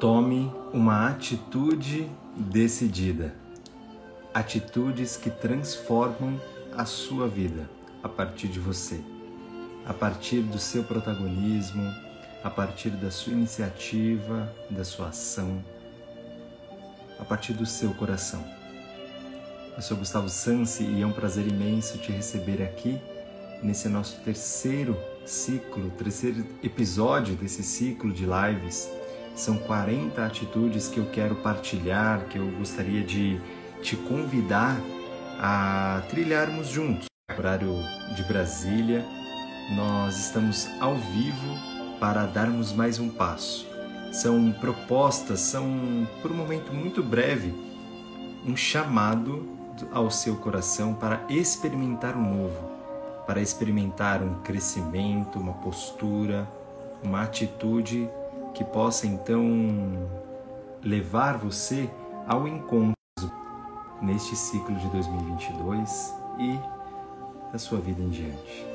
Tome uma atitude decidida. Atitudes que transformam a sua vida a partir de você, a partir do seu protagonismo, a partir da sua iniciativa, da sua ação, a partir do seu coração. Eu sou Gustavo Sansi e é um prazer imenso te receber aqui nesse nosso terceiro ciclo, terceiro episódio desse ciclo de lives. São 40 atitudes que eu quero partilhar, que eu gostaria de te convidar a trilharmos juntos. Horário de Brasília, nós estamos ao vivo para darmos mais um passo. São propostas, são por um momento muito breve um chamado ao seu coração para experimentar o novo, para experimentar um crescimento, uma postura, uma atitude que possa então levar você ao encontro neste ciclo de 2022 e da sua vida em diante.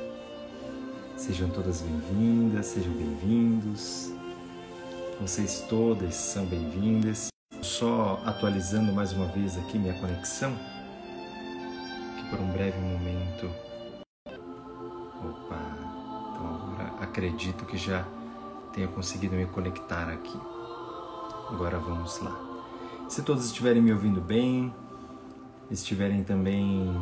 Sejam todas bem-vindas, sejam bem-vindos. Vocês todas são bem-vindas. Só atualizando mais uma vez aqui minha conexão, que por um breve momento. Opa! Então agora acredito que já tenha conseguido me conectar aqui. Agora vamos lá. Se todos estiverem me ouvindo bem, estiverem também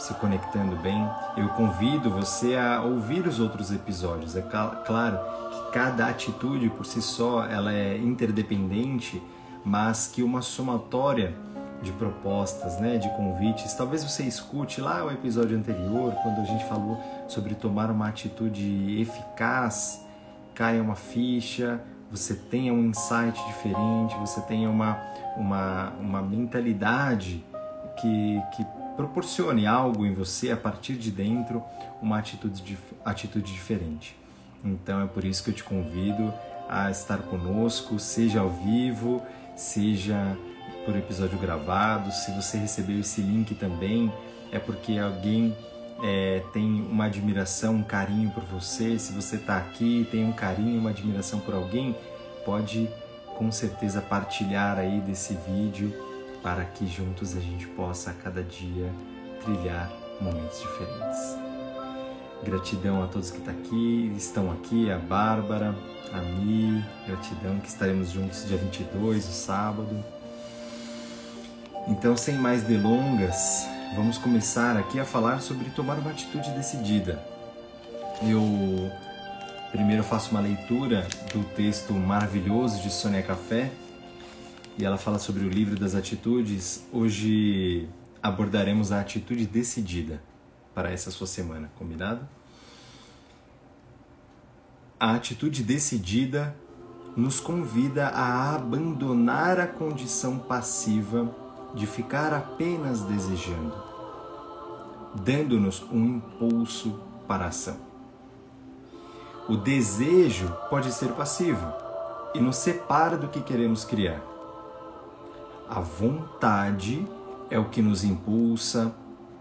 se conectando bem, eu convido você a ouvir os outros episódios. É claro que cada atitude por si só ela é interdependente, mas que uma somatória de propostas, né, de convites. Talvez você escute lá o episódio anterior, quando a gente falou sobre tomar uma atitude eficaz, caia uma ficha, você tenha um insight diferente, você tenha uma, uma, uma mentalidade que, que proporcione algo em você a partir de dentro, uma atitude, atitude diferente. Então é por isso que eu te convido a estar conosco, seja ao vivo, seja por episódio gravado. Se você recebeu esse link também, é porque alguém é, tem uma admiração, um carinho por você. Se você está aqui, tem um carinho, uma admiração por alguém, pode com certeza partilhar aí desse vídeo para que juntos a gente possa a cada dia trilhar momentos diferentes. Gratidão a todos que tá aqui, estão aqui, a Bárbara, a Mi, gratidão que estaremos juntos dia 22, o sábado. Então, sem mais delongas, vamos começar aqui a falar sobre tomar uma atitude decidida. Eu primeiro faço uma leitura do texto maravilhoso de Sônia Café, e ela fala sobre o livro das atitudes. Hoje abordaremos a atitude decidida para essa sua semana, combinado? A atitude decidida nos convida a abandonar a condição passiva de ficar apenas desejando, dando-nos um impulso para a ação. O desejo pode ser passivo e nos separa do que queremos criar. A vontade é o que nos impulsa,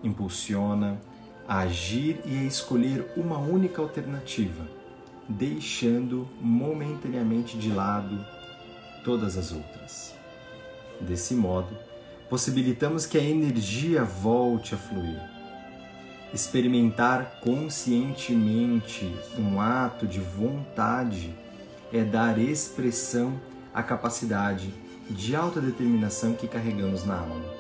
impulsiona a agir e a escolher uma única alternativa, deixando momentaneamente de lado todas as outras. Desse modo, possibilitamos que a energia volte a fluir. Experimentar conscientemente um ato de vontade é dar expressão à capacidade de autodeterminação que carregamos na alma.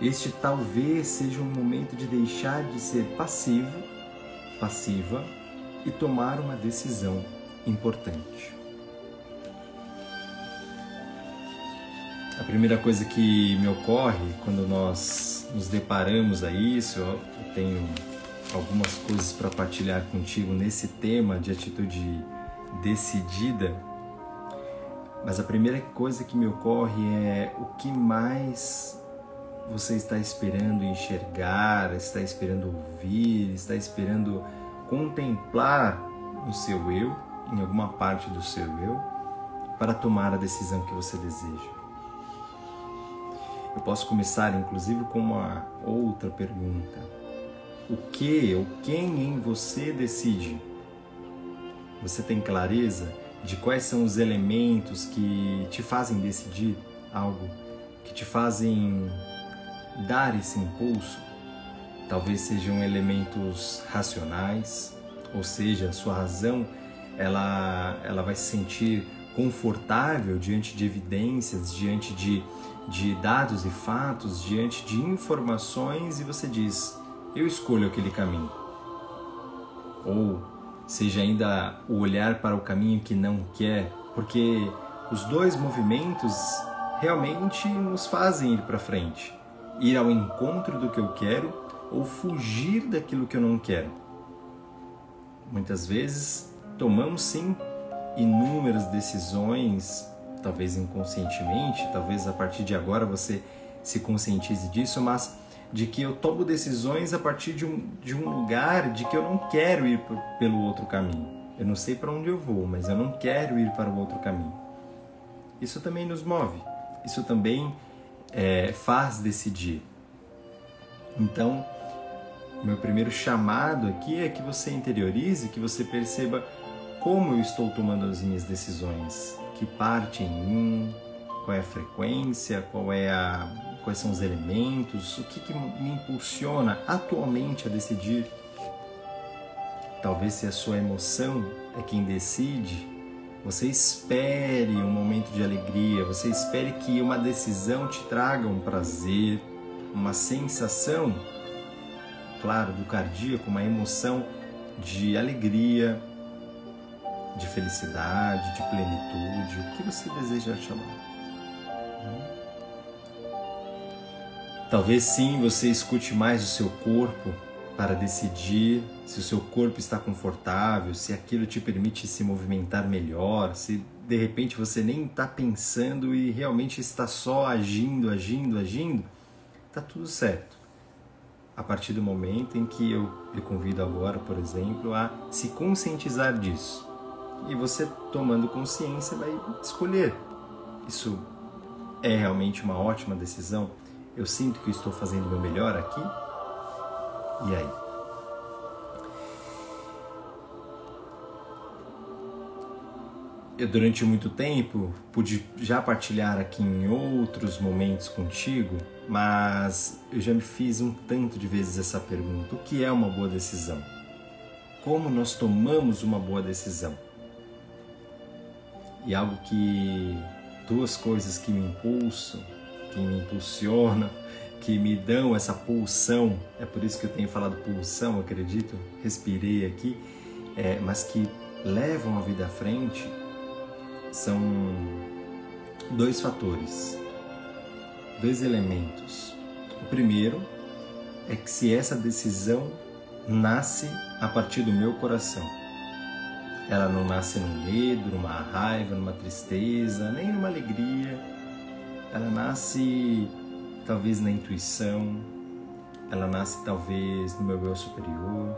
Este talvez seja um momento de deixar de ser passivo, passiva e tomar uma decisão importante. A primeira coisa que me ocorre quando nós nos deparamos a isso, eu tenho algumas coisas para partilhar contigo nesse tema de atitude decidida, mas a primeira coisa que me ocorre é o que mais você está esperando enxergar, está esperando ouvir, está esperando contemplar no seu eu, em alguma parte do seu eu, para tomar a decisão que você deseja. Eu posso começar, inclusive, com uma outra pergunta: O que ou quem em você decide? Você tem clareza de quais são os elementos que te fazem decidir algo, que te fazem dar esse impulso. Talvez sejam elementos racionais, ou seja, a sua razão ela, ela vai se sentir confortável diante de evidências, diante de, de dados e fatos, diante de informações e você diz: eu escolho aquele caminho. Ou seja ainda o olhar para o caminho que não quer, porque os dois movimentos realmente nos fazem ir para frente, ir ao encontro do que eu quero ou fugir daquilo que eu não quero. Muitas vezes tomamos sim inúmeras decisões, talvez inconscientemente, talvez a partir de agora você se conscientize disso, mas de que eu tomo decisões a partir de um, de um lugar de que eu não quero ir pelo outro caminho. Eu não sei para onde eu vou, mas eu não quero ir para o outro caminho. Isso também nos move, isso também é, faz decidir. Então, meu primeiro chamado aqui é que você interiorize, que você perceba como eu estou tomando as minhas decisões, que parte em mim, qual é a frequência, qual é a quais são os elementos, o que, que me impulsiona atualmente a decidir. Talvez se a sua emoção é quem decide, você espere um momento de alegria, você espere que uma decisão te traga um prazer, uma sensação, claro, do cardíaco, uma emoção de alegria, de felicidade, de plenitude, o que você deseja chamar. Talvez sim você escute mais o seu corpo para decidir se o seu corpo está confortável, se aquilo te permite se movimentar melhor, se de repente você nem está pensando e realmente está só agindo, agindo, agindo, está tudo certo. A partir do momento em que eu lhe convido agora, por exemplo, a se conscientizar disso. E você tomando consciência vai escolher. Isso é realmente uma ótima decisão eu sinto que estou fazendo o meu melhor aqui? E aí? Eu, durante muito tempo, pude já partilhar aqui em outros momentos contigo, mas eu já me fiz um tanto de vezes essa pergunta: o que é uma boa decisão? Como nós tomamos uma boa decisão? E algo que. duas coisas que me impulsam que me impulsionam, que me dão essa pulsão. É por isso que eu tenho falado pulsão, acredito, respirei aqui, é, mas que levam a vida à frente são dois fatores, dois elementos. O primeiro é que se essa decisão nasce a partir do meu coração. Ela não nasce num medo, numa raiva, numa tristeza, nem numa alegria, ela nasce talvez na intuição, ela nasce talvez no meu eu superior.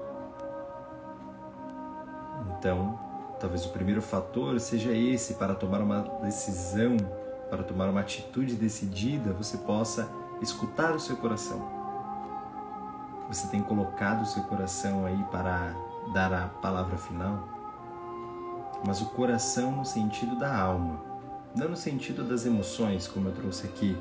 Então, talvez o primeiro fator seja esse para tomar uma decisão, para tomar uma atitude decidida, você possa escutar o seu coração. Você tem colocado o seu coração aí para dar a palavra final, mas o coração no sentido da alma não no sentido das emoções, como eu trouxe aqui,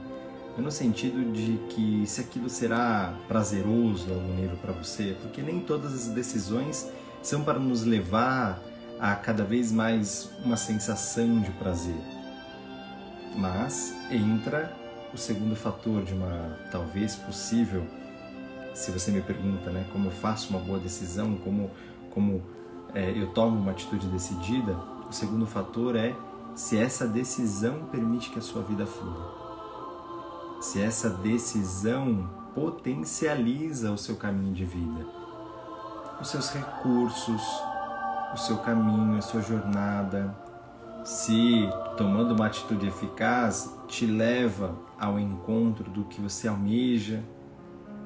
mas no sentido de que se aquilo será prazeroso em algum nível para você, porque nem todas as decisões são para nos levar a cada vez mais uma sensação de prazer. Mas entra o segundo fator de uma talvez possível, se você me pergunta, né, como eu faço uma boa decisão, como como é, eu tomo uma atitude decidida, o segundo fator é se essa decisão permite que a sua vida flua. Se essa decisão potencializa o seu caminho de vida, os seus recursos, o seu caminho, a sua jornada, se tomando uma atitude eficaz te leva ao encontro do que você almeja,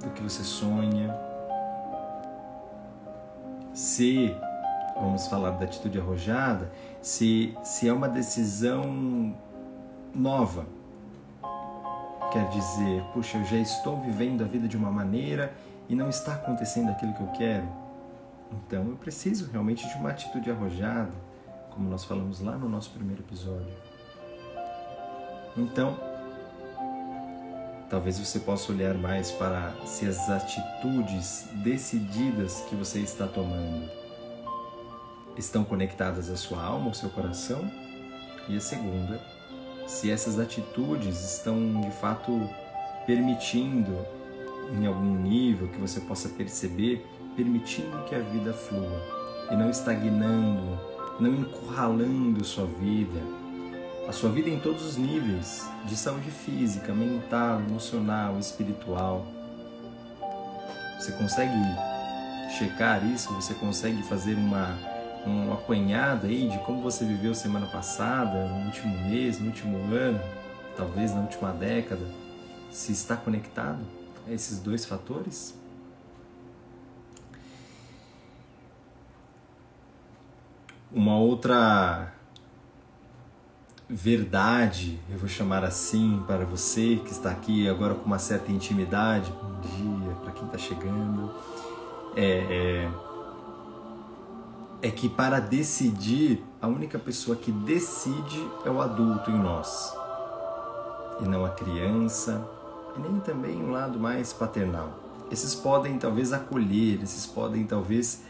do que você sonha, se vamos falar da atitude arrojada, se, se é uma decisão nova. Quer dizer, puxa, eu já estou vivendo a vida de uma maneira e não está acontecendo aquilo que eu quero. Então eu preciso realmente de uma atitude arrojada. como nós falamos lá no nosso primeiro episódio. Então, talvez você possa olhar mais para se as atitudes decididas que você está tomando estão conectadas à sua alma, ao seu coração, e a segunda, se essas atitudes estão de fato permitindo, em algum nível que você possa perceber, permitindo que a vida flua e não estagnando, não encurralando sua vida, a sua vida em todos os níveis, de saúde física, mental, emocional, espiritual. Você consegue checar isso? Você consegue fazer uma um apanhado aí de como você viveu semana passada, no último mês, no último ano, talvez na última década, se está conectado a esses dois fatores? Uma outra verdade, eu vou chamar assim, para você que está aqui agora com uma certa intimidade, bom dia para quem está chegando, é, é é que para decidir, a única pessoa que decide é o adulto em nós, e não a criança, e nem também um lado mais paternal. Esses podem talvez acolher, esses podem talvez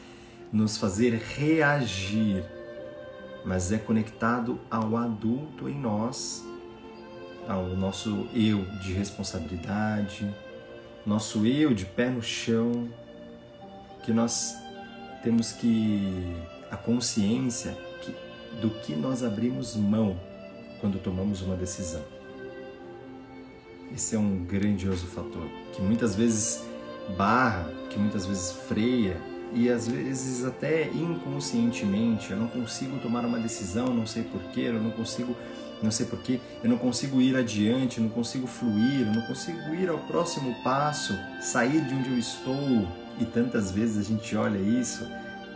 nos fazer reagir, mas é conectado ao adulto em nós, ao nosso eu de responsabilidade, nosso eu de pé no chão, que nós temos que a consciência que, do que nós abrimos mão quando tomamos uma decisão. Esse é um grandioso fator que muitas vezes barra, que muitas vezes freia e às vezes até inconscientemente eu não consigo tomar uma decisão, não sei porquê, eu não consigo, não sei porquê, eu não consigo ir adiante, eu não consigo fluir, eu não consigo ir ao próximo passo, sair de onde eu estou, e tantas vezes a gente olha isso,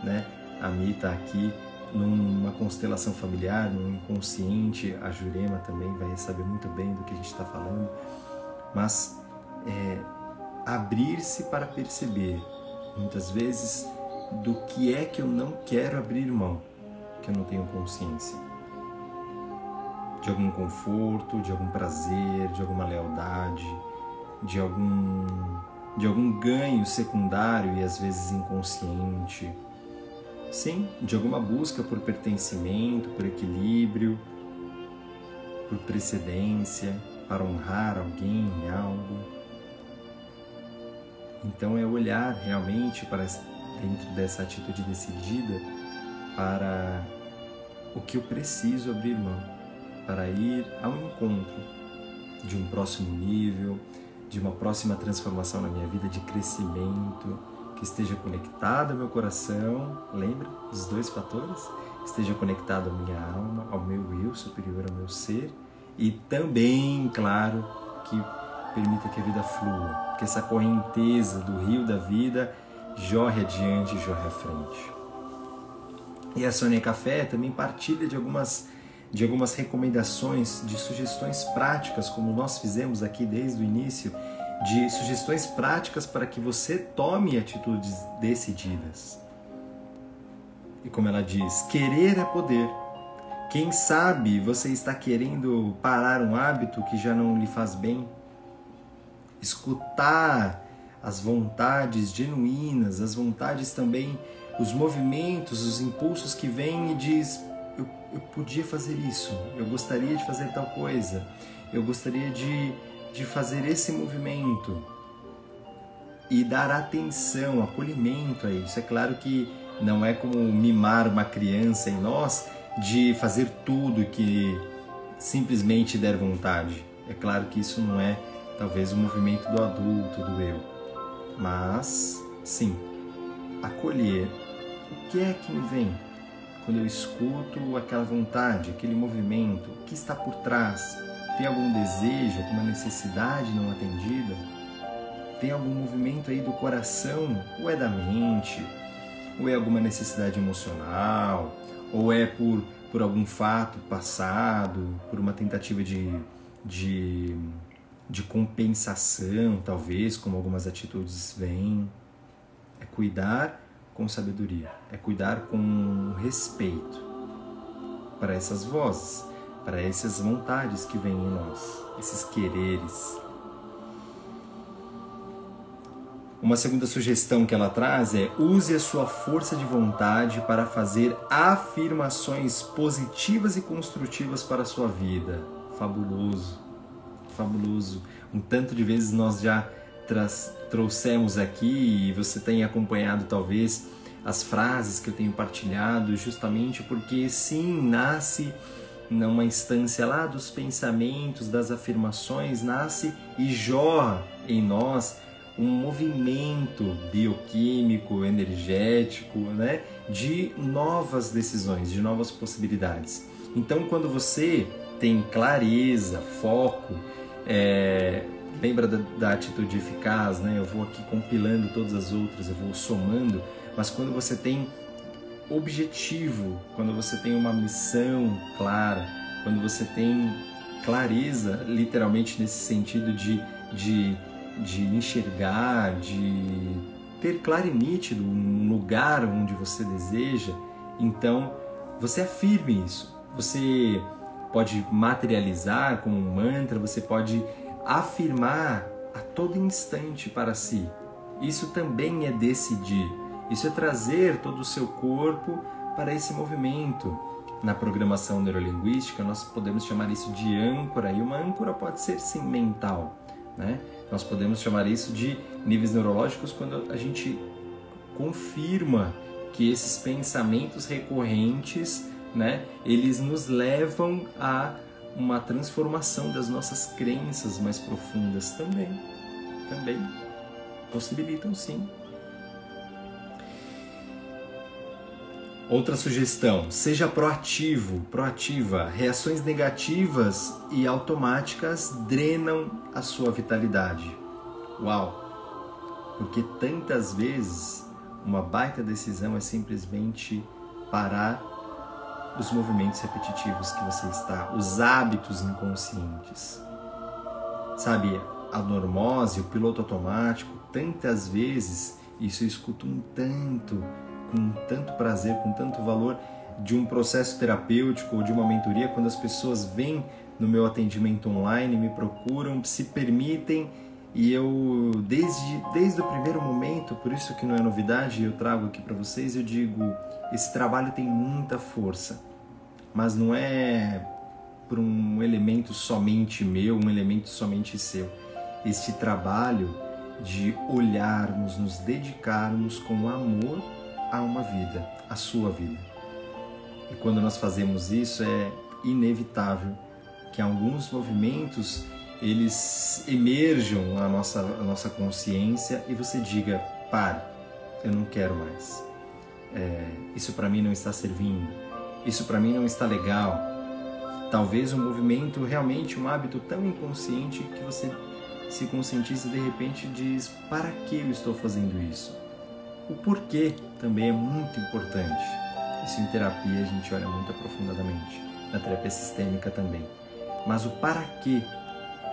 né? A Mi está aqui numa constelação familiar, num inconsciente, a Jurema também vai saber muito bem do que a gente está falando, mas é, abrir-se para perceber, muitas vezes, do que é que eu não quero abrir mão, que eu não tenho consciência. De algum conforto, de algum prazer, de alguma lealdade, de algum de algum ganho secundário e às vezes inconsciente. Sim, de alguma busca por pertencimento, por equilíbrio, por precedência, para honrar alguém em algo. Então é olhar realmente para dentro dessa atitude decidida para o que eu preciso abrir mão, para ir ao encontro de um próximo nível, de uma próxima transformação na minha vida, de crescimento, que esteja conectado ao meu coração, lembra dos dois fatores? Esteja conectado à minha alma, ao meu eu superior, ao meu ser, e também, claro, que permita que a vida flua, que essa correnteza do rio da vida jorre adiante, jorre à frente. E a Sônia Café também partilha de algumas de algumas recomendações, de sugestões práticas, como nós fizemos aqui desde o início, de sugestões práticas para que você tome atitudes decididas. E como ela diz, querer é poder. Quem sabe você está querendo parar um hábito que já não lhe faz bem? Escutar as vontades genuínas, as vontades também, os movimentos, os impulsos que vêm e diz: eu podia fazer isso, eu gostaria de fazer tal coisa, eu gostaria de, de fazer esse movimento. E dar atenção, acolhimento a isso. É claro que não é como mimar uma criança em nós de fazer tudo que simplesmente der vontade. É claro que isso não é talvez o movimento do adulto, do eu. Mas, sim, acolher o que é que me vem quando eu escuto aquela vontade, aquele movimento, o que está por trás? Tem algum desejo, alguma necessidade não atendida? Tem algum movimento aí do coração? Ou é da mente? Ou é alguma necessidade emocional? Ou é por, por algum fato passado? Por uma tentativa de, de, de compensação, talvez, como algumas atitudes vêm? É cuidar com sabedoria, é cuidar com respeito. para essas vozes, para essas vontades que vêm em nós, esses quereres. Uma segunda sugestão que ela traz é use a sua força de vontade para fazer afirmações positivas e construtivas para a sua vida. Fabuloso, fabuloso. Um tanto de vezes nós já trouxemos aqui e você tem acompanhado talvez as frases que eu tenho partilhado, justamente porque sim, nasce numa instância lá dos pensamentos, das afirmações, nasce e jorra em nós um movimento bioquímico, energético, né, de novas decisões, de novas possibilidades. Então, quando você tem clareza, foco, é, lembra da, da, atitude eficaz, né? Eu vou aqui compilando todas as outras, eu vou somando, mas quando você tem objetivo, quando você tem uma missão clara, quando você tem clareza, literalmente nesse sentido de, de de enxergar, de ter claro e nítido um lugar onde você deseja, então você afirme isso. Você pode materializar com um mantra, você pode afirmar a todo instante para si. Isso também é decidir. Isso é trazer todo o seu corpo para esse movimento. Na programação neurolinguística, nós podemos chamar isso de âncora, e uma âncora pode ser sim mental, né? Nós podemos chamar isso de níveis neurológicos quando a gente confirma que esses pensamentos recorrentes, né, eles nos levam a uma transformação das nossas crenças mais profundas também. Também possibilitam sim. Outra sugestão: seja proativo, proativa. Reações negativas e automáticas drenam a sua vitalidade. Uau! Porque tantas vezes uma baita decisão é simplesmente parar os movimentos repetitivos que você está, os hábitos inconscientes. Sabe, a normose, o piloto automático, tantas vezes isso eu escuto um tanto com tanto prazer, com tanto valor de um processo terapêutico ou de uma mentoria, quando as pessoas vêm no meu atendimento online, me procuram, se permitem e eu desde desde o primeiro momento, por isso que não é novidade, eu trago aqui para vocês, eu digo, esse trabalho tem muita força, mas não é por um elemento somente meu, um elemento somente seu. Este trabalho de olharmos, nos dedicarmos com amor a uma vida, a sua vida. E quando nós fazemos isso, é inevitável que alguns movimentos eles emerjam na nossa, na nossa consciência e você diga: pare, eu não quero mais. É, isso para mim não está servindo. Isso para mim não está legal. Talvez um movimento realmente um hábito tão inconsciente que você se conscientiza e de repente diz: para que eu estou fazendo isso? O porquê também é muito importante. Isso em terapia a gente olha muito aprofundadamente, na terapia sistêmica também. Mas o para que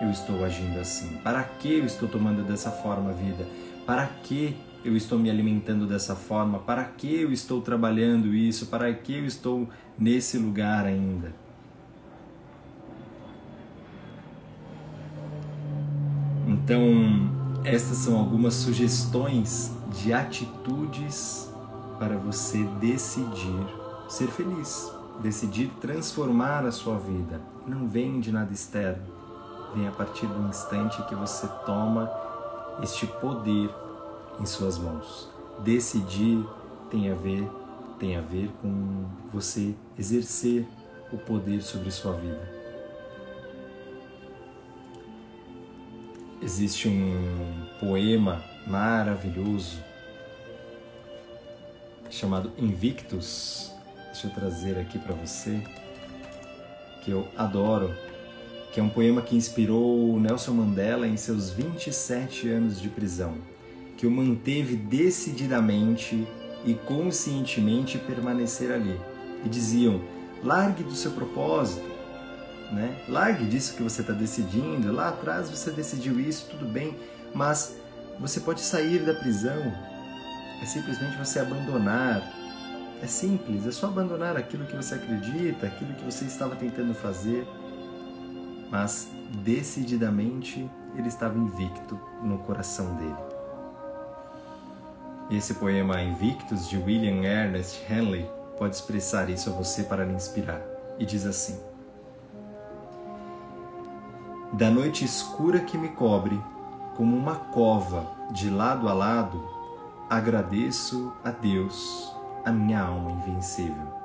eu estou agindo assim? Para que eu estou tomando dessa forma a vida? Para que eu estou me alimentando dessa forma? Para que eu estou trabalhando isso? Para que eu estou nesse lugar ainda? Então, estas são algumas sugestões de atitudes para você decidir ser feliz, decidir transformar a sua vida. Não vem de nada externo, vem a partir do instante que você toma este poder em suas mãos. Decidir tem a ver tem a ver com você exercer o poder sobre sua vida. Existe um poema maravilhoso chamado Invictus. Deixa eu trazer aqui para você, que eu adoro, que é um poema que inspirou Nelson Mandela em seus 27 anos de prisão, que o manteve decididamente e conscientemente permanecer ali. E diziam: largue do seu propósito, né? largue disso que você está decidindo. Lá atrás você decidiu isso, tudo bem, mas você pode sair da prisão, é simplesmente você abandonar É simples, é só abandonar aquilo que você acredita, aquilo que você estava tentando fazer, mas decididamente ele estava invicto no coração dele. Esse poema Invictus de William Ernest Henley pode expressar isso a você para lhe inspirar e diz assim: Da noite escura que me cobre, como uma cova de lado a lado, agradeço a Deus a minha alma invencível.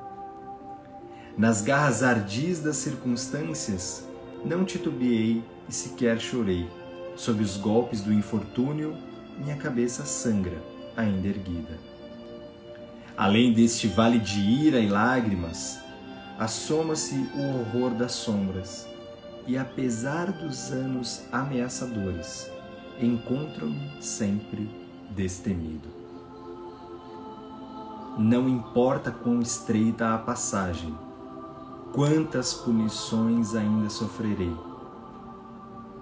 Nas garras ardis das circunstâncias, não titubeei e sequer chorei. Sob os golpes do infortúnio, minha cabeça sangra, ainda erguida. Além deste vale de ira e lágrimas, assoma-se o horror das sombras, e apesar dos anos ameaçadores, encontro-me sempre destemido. Não importa quão estreita a passagem, quantas punições ainda sofrerei.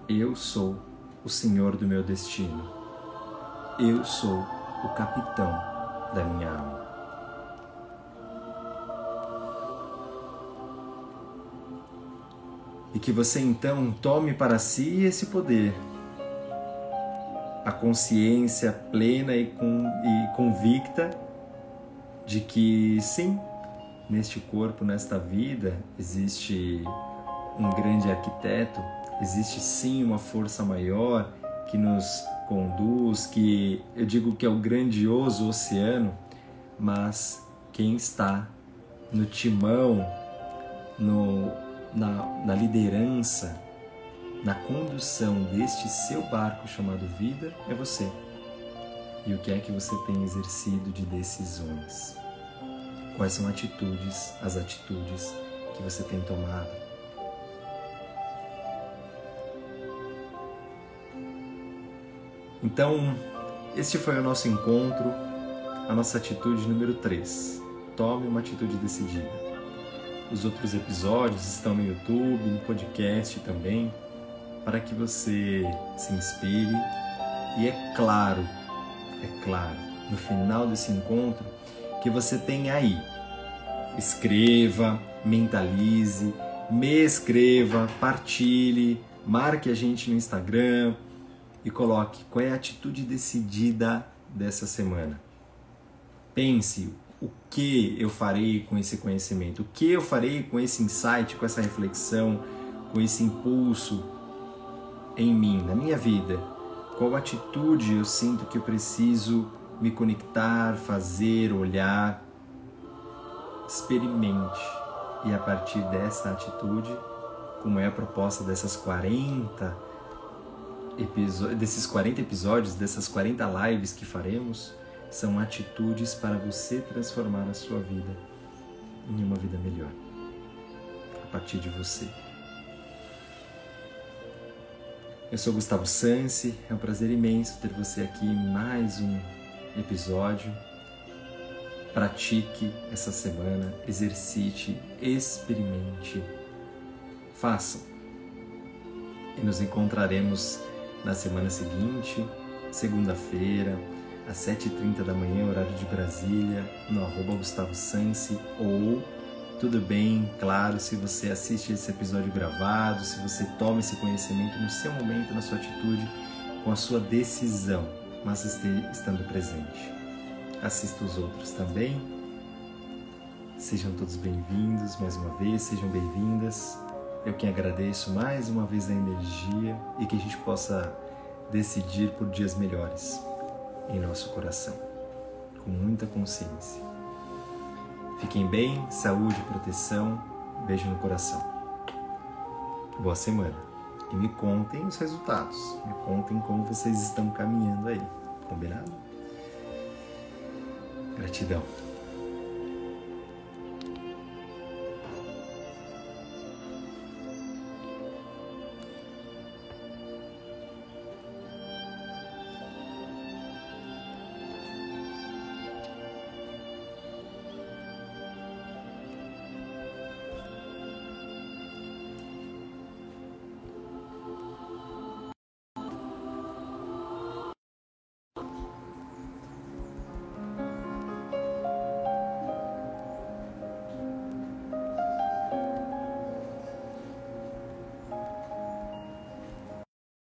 Eu sou o Senhor do meu destino. Eu sou o capitão da minha alma. E que você então tome para si esse poder, a consciência plena e, com, e convicta de que sim, neste corpo, nesta vida, existe um grande arquiteto, existe sim uma força maior que nos conduz, que eu digo que é o grandioso oceano, mas quem está no timão, no, na, na liderança, na condução deste seu barco chamado vida é você. E o que é que você tem exercido de decisões? Quais são atitudes, as atitudes que você tem tomado? Então, este foi o nosso encontro, a nossa atitude número 3. Tome uma atitude decidida. Os outros episódios estão no YouTube, no podcast também, para que você se inspire e é claro, é claro, no final desse encontro, que você tem aí. Escreva, mentalize, me escreva, partilhe, marque a gente no Instagram e coloque qual é a atitude decidida dessa semana. Pense o que eu farei com esse conhecimento, o que eu farei com esse insight, com essa reflexão, com esse impulso em mim, na minha vida. Qual atitude eu sinto que eu preciso me conectar, fazer, olhar. Experimente. E a partir dessa atitude, como é a proposta dessas 40 desses 40 episódios, dessas 40 lives que faremos, são atitudes para você transformar a sua vida em uma vida melhor. A partir de você. Eu sou Gustavo Sansi, é um prazer imenso ter você aqui em mais um episódio. Pratique essa semana, exercite, experimente, faça. E nos encontraremos na semana seguinte, segunda-feira, às 7h30 da manhã, horário de Brasília, no arroba Gustavo ou tudo bem, claro, se você assiste esse episódio gravado, se você toma esse conhecimento no seu momento, na sua atitude, com a sua decisão mas estando presente. Assista os outros também. Sejam todos bem-vindos mais uma vez, sejam bem-vindas. Eu quem agradeço mais uma vez a energia e que a gente possa decidir por dias melhores em nosso coração, com muita consciência. Fiquem bem, saúde, proteção, beijo no coração. Boa semana e me contem os resultados. Me contem como vocês estão caminhando aí. Combinado? Gratidão.